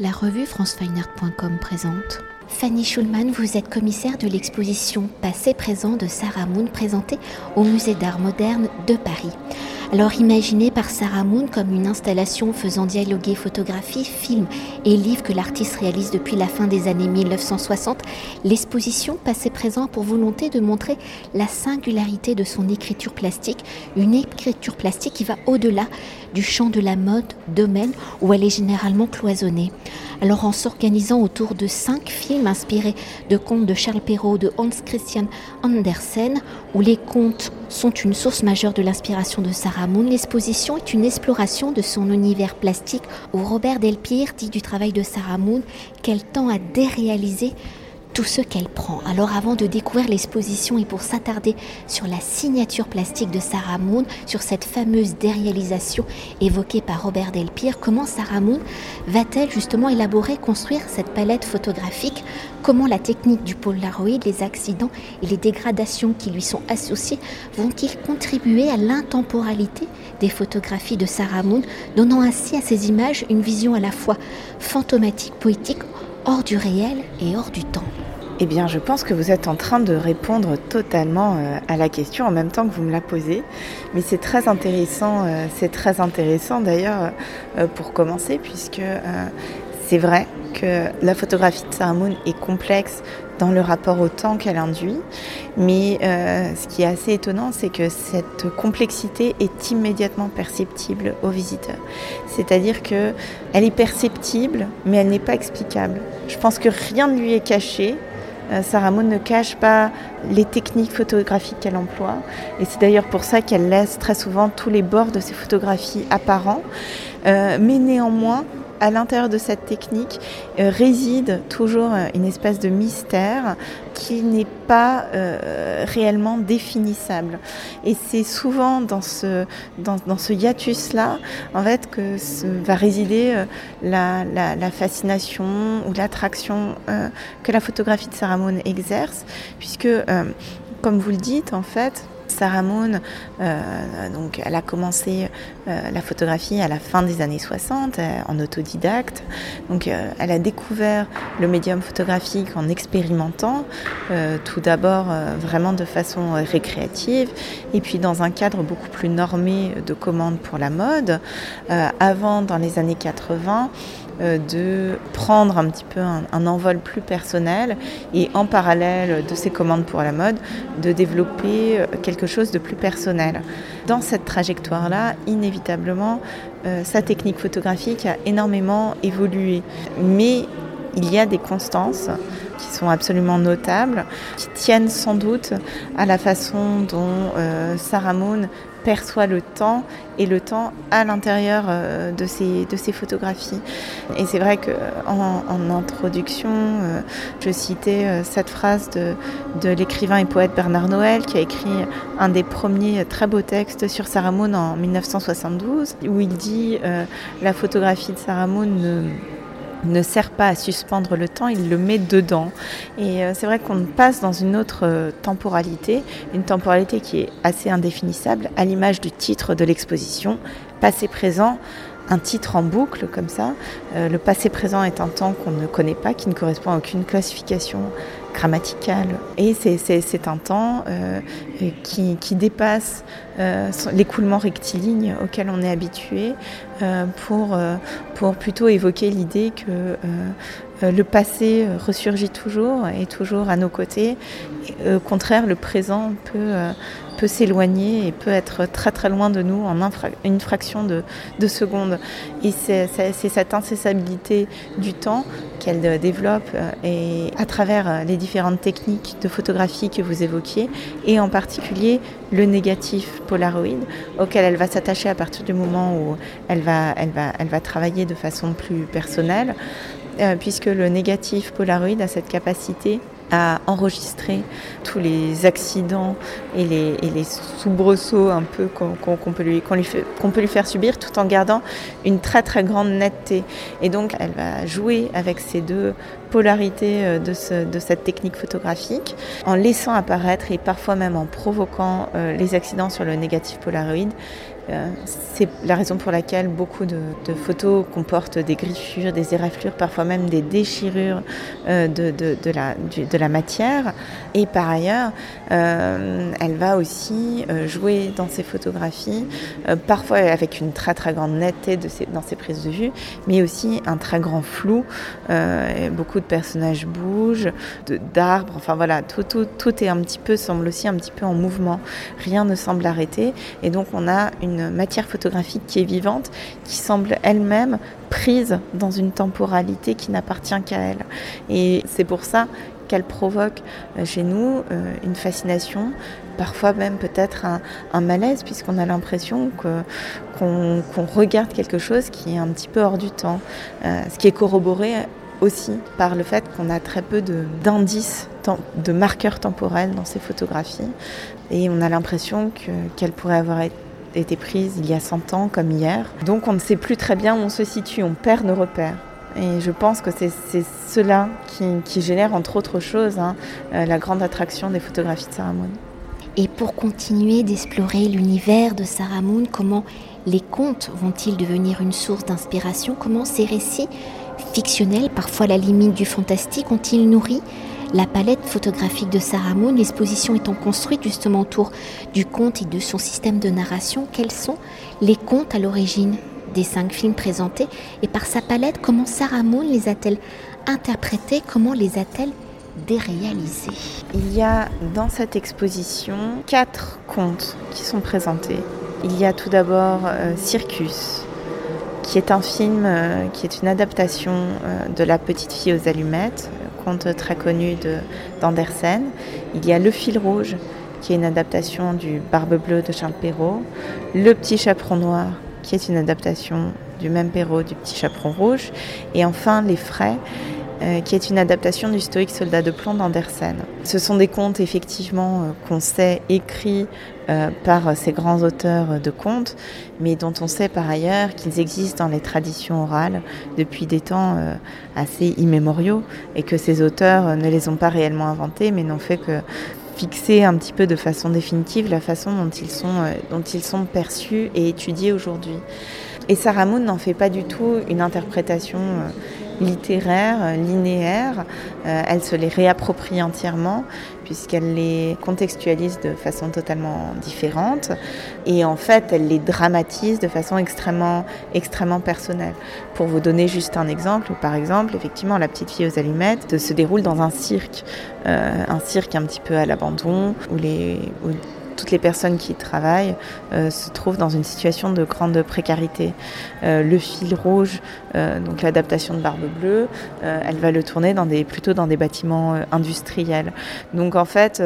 La revue francefineart.com présente. Fanny Schulman, vous êtes commissaire de l'exposition Passé-présent de Sarah Moon présentée au Musée d'art moderne de Paris. Alors imaginée par Sarah Moon comme une installation faisant dialoguer photographie, film et livres que l'artiste réalise depuis la fin des années 1960, l'exposition Passé présent a pour volonté de montrer la singularité de son écriture plastique, une écriture plastique qui va au-delà du champ de la mode, domaine où elle est généralement cloisonnée. Alors en s'organisant autour de cinq films inspirés de contes de Charles Perrault, de Hans Christian Andersen, où les contes sont une source majeure de l'inspiration de Sarah Moon, l'exposition est une exploration de son univers plastique où Robert Delpire dit du travail de Sarah Moon qu'elle tend à déréaliser tout ce qu'elle prend. Alors avant de découvrir l'exposition et pour s'attarder sur la signature plastique de Sarah Moon, sur cette fameuse déréalisation évoquée par Robert Delpire, comment Sarah Moon va-t-elle justement élaborer, construire cette palette photographique? Comment la technique du Polaroid, les accidents et les dégradations qui lui sont associés vont-ils contribuer à l'intemporalité des photographies de Sarah Moon, donnant ainsi à ces images une vision à la fois fantomatique, poétique, hors du réel et hors du temps? Eh bien, je pense que vous êtes en train de répondre totalement euh, à la question en même temps que vous me la posez. Mais c'est très intéressant, euh, c'est très intéressant d'ailleurs euh, pour commencer, puisque c'est vrai que la photographie de Sarah Moon est complexe dans le rapport au temps qu'elle induit. Mais ce qui est assez étonnant, c'est que cette complexité est immédiatement perceptible aux visiteurs. C'est-à-dire qu'elle est perceptible, mais elle n'est pas explicable. Je pense que rien ne lui est caché, Sarah Moon ne cache pas les techniques photographiques qu'elle emploie. Et c'est d'ailleurs pour ça qu'elle laisse très souvent tous les bords de ses photographies apparents. Euh, mais néanmoins, à l'intérieur de cette technique euh, réside toujours euh, une espèce de mystère qui n'est pas euh, réellement définissable. Et c'est souvent dans ce, hiatus-là, en fait, que va résider la, la, la, fascination ou l'attraction que la photographie de Sarah Moon exerce, puisque, comme vous le dites, en fait, Sarah Moon, euh, donc, elle a commencé euh, la photographie à la fin des années 60 euh, en autodidacte. Donc, elle a découvert le médium photographique en expérimentant, tout d'abord vraiment de façon récréative, et puis dans un cadre beaucoup plus normé de commandes pour la mode. avant, dans les années 80, euh, de prendre un petit peu un, envol plus personnel et en parallèle de ses commandes pour la mode, de développer euh, quelque chose de plus personnel. Dans cette trajectoire-là, inévitablement, euh, sa technique photographique a énormément évolué. Mais il y a des constances qui sont absolument notables, qui tiennent sans doute à la façon dont Sarah Moon perçoit le temps et le temps à l'intérieur euh, de ces, de photographies. Et c'est vrai qu'en en, introduction, euh, je citais euh, cette phrase de, de l'écrivain et poète Bernard Noël qui a écrit un des premiers très beaux textes sur Sarah en 1972 où il dit la photographie de Sarah Moon ne ne sert pas à suspendre le temps, il le met dedans. Et euh, c'est vrai qu'on passe dans une autre euh, temporalité, une temporalité qui est assez indéfinissable, à l'image du titre de l'exposition, passé-présent, un titre en boucle comme ça. Euh, le passé-présent est un temps qu'on ne connaît pas, qui ne correspond à aucune classification grammaticale. Et c'est un temps qui, dépasse euh, l'écoulement rectiligne auquel on est habitué pour, pour plutôt évoquer l'idée que le passé ressurgit toujours et toujours à nos côtés. au contraire, le présent peut s'éloigner et peut être très très loin de nous en une fraction de, de seconde. Et c'est cette incessabilité du temps qu'elle développe euh, et à travers euh, les différentes techniques de photographie que vous évoquiez et en particulier le négatif Polaroid auquel elle va s'attacher à partir du moment où elle va, elle va, travailler de façon plus personnelle euh, puisque le négatif Polaroid a cette capacité à enregistrer tous les accidents et les, soubresauts un peu qu'on peut, lui, peut lui faire subir tout en gardant une très très grande netteté. Et donc elle va jouer avec ces deux polarités euh, de, de cette technique photographique en laissant apparaître et parfois même en provoquant euh, les accidents sur le négatif Polaroid c'est la raison pour laquelle beaucoup de, photos comportent des griffures, des éraflures, parfois même des déchirures de, de, la, la, matière. Et par ailleurs, elle va aussi jouer dans ses photographies, parfois avec une très très grande netteté dans ses prises de vue, mais aussi un très grand flou. beaucoup de personnages bougent, d'arbres, enfin voilà, tout, tout, tout est un petit peu, semble aussi un petit peu en mouvement. Rien ne semble arrêter. Et donc on a une matière photographique qui est vivante, qui semble elle-même prise dans une temporalité qui n'appartient qu'à elle. Et c'est pour ça qu'elle provoque euh, chez nous euh, une fascination, parfois même peut-être un, malaise, puisqu'on a l'impression qu'on regarde quelque chose qui est un petit peu hors du temps, euh, ce qui est corroboré aussi par le fait qu'on a très peu d'indices, de, marqueurs temporels dans ces photographies. Et on a l'impression qu'elles pourraient avoir été prises il y a 100 ans comme hier. Donc on ne sait plus très bien où on se situe, on perd nos repères. Et je pense que c'est cela qui, génère, entre autres choses, hein, euh, la grande attraction des photographies de Sarah Moon. Et pour continuer d'explorer l'univers de Sarah Moon, comment les contes vont-ils devenir une source d'inspiration? Comment ces récits fictionnels, parfois à la limite du fantastique, ont-ils nourri la palette photographique de Sarah Moon, l'exposition étant construite justement autour du conte et de son système de narration, quels sont les contes à l'origine des cinq films présentés et par sa palette, comment Sarah Moon les a-t-elle interprétés, comment les a-t-elle déréalisés? Il y a dans cette exposition quatre contes qui sont présentés. Il y a tout d'abord euh, Circus, qui est un film euh, qui est une adaptation euh, de La petite fille aux allumettes, conte très connu d'Andersen. Il y a Le fil rouge, qui est une adaptation du Barbe bleue de Charles Perrault. Le petit chaperon noir, qui est une adaptation du même Perrault du petit chaperon rouge. Et enfin Les frais, euh, qui est une adaptation du stoïque soldat de plomb d'Andersen. Ce sont des contes effectivement euh, qu'on sait écrits euh, par ces grands auteurs de contes, mais dont on sait par ailleurs qu'ils existent dans les traditions orales depuis des temps assez immémoriaux et que ces auteurs ne les ont pas réellement inventés, mais n'ont fait que fixer un petit peu de façon définitive la façon dont ils sont, dont ils sont perçus et étudiés aujourd'hui. Et Sarah Moon n'en fait pas du tout une interprétation littéraire, linéaire. Euh, elle se les réapproprie entièrement puisqu'elle les contextualise de façon totalement différente et en fait elle les dramatise de façon extrêmement extrêmement personnelle. Pour vous donner juste un exemple, par exemple, effectivement la petite fille aux allumettes se déroule dans un cirque, euh, un cirque un petit peu à l'abandon où les toutes les personnes qui travaillent euh, se trouvent dans une situation de grande précarité. Euh, le fil rouge, euh, donc l'adaptation de Barbe Bleue, elle va le tourner plutôt dans des bâtiments industriels. Donc en fait,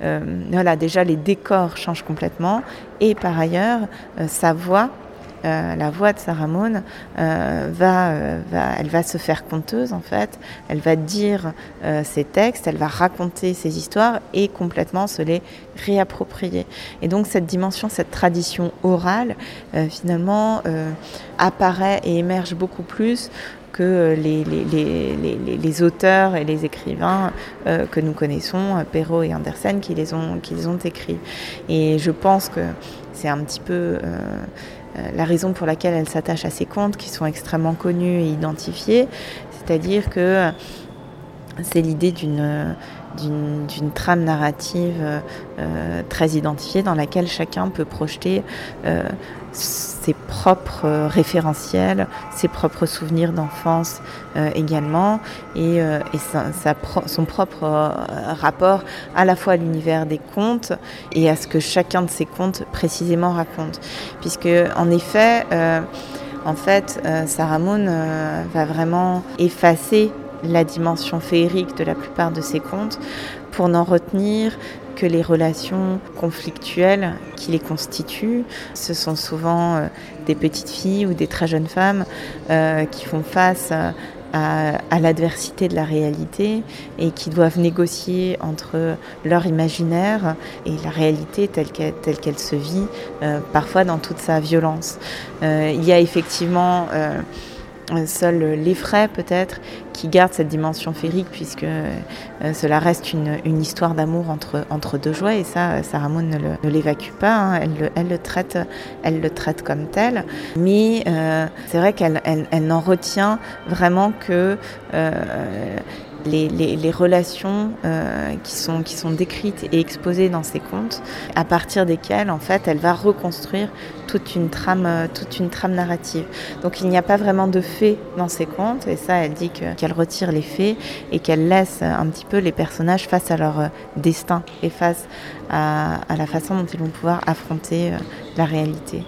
voilà, déjà les décors changent complètement et par ailleurs, sa voix euh, la voix de Sarah Moon euh, euh, va, elle va se faire conteuse en fait. Elle va dire ses textes, elle va raconter ses histoires et complètement se les réapproprier. Et donc cette dimension, cette tradition orale, finalement, apparaît et émerge beaucoup plus que les, auteurs et les écrivains que nous connaissons, Perrault et Andersen, qui les ont, écrits. Et je pense que c'est un petit peu la raison pour laquelle elle s'attache à ces contes qui sont extrêmement connus et identifiés, c'est-à-dire que c'est l'idée d'une d'une trame narrative euh, très identifiée dans laquelle chacun peut projeter euh, ses propres référentiels, ses propres souvenirs d'enfance également, et, son propre rapport à la fois à l'univers des contes et à ce que chacun de ces contes précisément raconte. Puisque en effet, en fait, Sarah Moon va vraiment effacer la dimension féerique de la plupart de ces contes pour n'en retenir que les relations conflictuelles qui les constituent. Ce sont souvent euh, des petites filles ou des très jeunes femmes euh, qui font face à, l'adversité de la réalité et qui doivent négocier entre leur imaginaire et la réalité telle qu'elle se vit, euh, parfois dans toute sa violence. il y a effectivement Seuls les frais peut-être qui gardent cette dimension féerique puisque cela reste une, histoire d'amour entre, entre deux joies et ça, Sarah Moon ne l'évacue pas, hein. elle, le, traite, elle le traite comme tel. Mais c'est vrai qu'elle elle, elle n'en retient vraiment que les, relations euh, qui, sont, décrites et exposées dans ces contes, à partir desquelles en fait elle va reconstruire toute une trame, toute une trame narrative. Donc il n'y a pas vraiment de faits dans ces contes, et ça elle dit qu'elle retire les faits et qu'elle laisse un petit peu les personnages face à leur euh, destin et face à, à la façon dont ils vont pouvoir affronter euh, la réalité.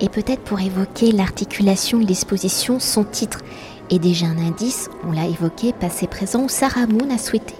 Et peut-être pour évoquer l'articulation de l'exposition, son titre et déjà un indice, on l'a évoqué, passé-présent, où Sarah Moon a souhaité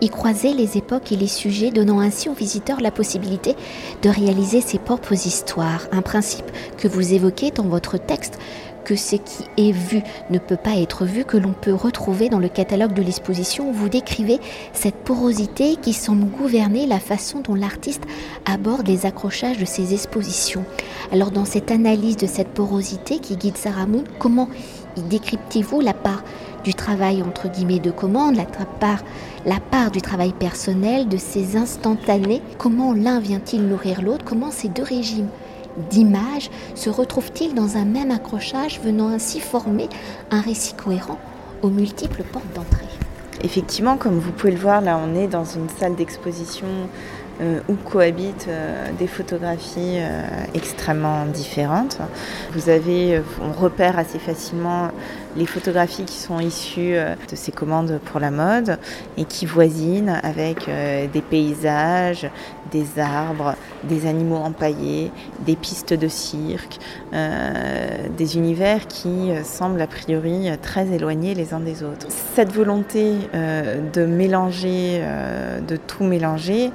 y croiser les époques et les sujets, donnant ainsi aux visiteurs la possibilité de réaliser ses propres histoires. Un principe que vous évoquez dans votre texte, que ce qui est vu ne peut pas être vu, que l'on peut retrouver dans le catalogue de l'exposition où vous décrivez cette porosité qui semble gouverner la façon dont l'artiste aborde les accrochages de ses expositions. Alors dans cette analyse de cette porosité qui guide Sarah Moon, comment décryptez-vous la part du travail entre guillemets de commande, la part, la part du travail personnel, de ces instantanés. Comment l'un vient-il nourrir l'autre? Comment ces deux régimes d'images se retrouvent-ils dans un même accrochage, venant ainsi former un récit cohérent aux multiples portes d'entrée? Effectivement, comme vous pouvez le voir, là on est dans une salle d'exposition euh, où cohabitent euh, des photographies euh, extrêmement différentes. Vous avez, on repère assez facilement les photographies qui sont issues de ces commandes pour la mode et qui voisinent avec des paysages, des arbres, des animaux empaillés, des pistes de cirque, des univers qui semblent a priori très éloignés les uns des autres. Cette volonté de mélanger, de tout mélanger,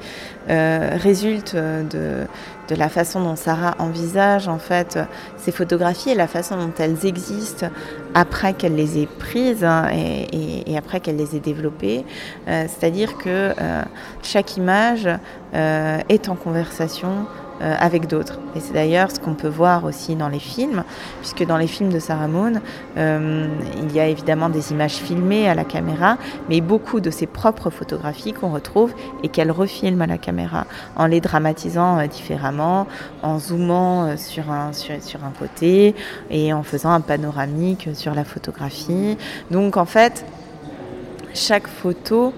euh, résulte de, de, la façon dont Sarah envisage en fait ces photographies et la façon dont elles existent après qu'elle les ait prises hein, et, après qu'elle les ait développées. Euh, c'est-à-dire que euh, chaque image est en conversation euh, avec d'autres. Et c'est d'ailleurs ce qu'on peut voir aussi dans les films, puisque dans les films de Sarah Moon, euh, il y a évidemment des images filmées à la caméra, mais beaucoup de ses propres photographies qu'on retrouve et qu'elle refilme à la caméra, en les dramatisant euh, différemment, en zoomant sur un, sur, sur un côté et en faisant un panoramique sur la photographie. Donc en fait, chaque photo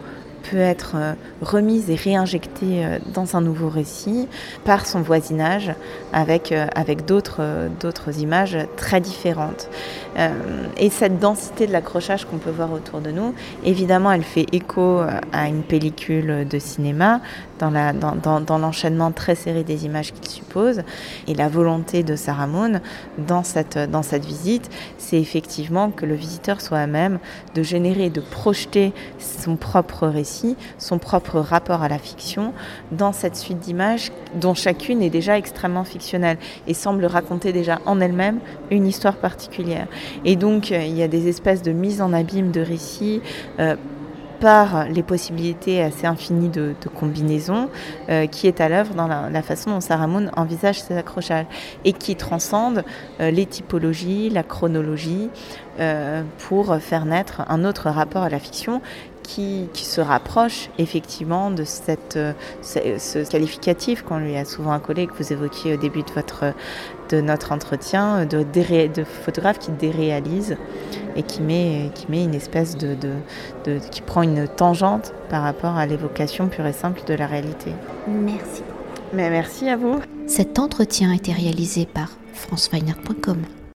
peut être euh, remise et réinjectée euh, dans un nouveau récit par son voisinage avec, euh, d'autres images très différentes. Et cette densité de l'accrochage qu'on peut voir autour de nous, évidemment, elle fait écho à une pellicule de cinéma dans l'enchaînement très serré des images qu'il suppose. Et la volonté de Sarah Moon dans cette, dans cette visite, c'est effectivement que le visiteur soit à même de générer, de projeter son propre récit son propre rapport à la fiction dans cette suite d'images dont chacune est déjà extrêmement fictionnelle et semble raconter déjà en elle-même une histoire particulière. Et donc euh, il y a des espèces de mise en abîme de récits. Euh, par les possibilités assez infinies de, combinaisons euh, qui est à l'œuvre dans la, façon dont Sarah Moon envisage ses accrochages et qui transcende les typologies, la chronologie pour faire naître un autre rapport à la fiction qui, qui, se rapproche effectivement de cette, euh, ce, ce, qualificatif qu'on lui a souvent accolé, que vous évoquiez au début de, votre, de notre entretien, de, de, de photographe qui déréalise et qui met, qui met une espèce de, de, de, qui prend une tangente par rapport à l'évocation pure et simple de la réalité. Merci. Mais merci à vous. Cet entretien a été réalisé par franceweiner.com.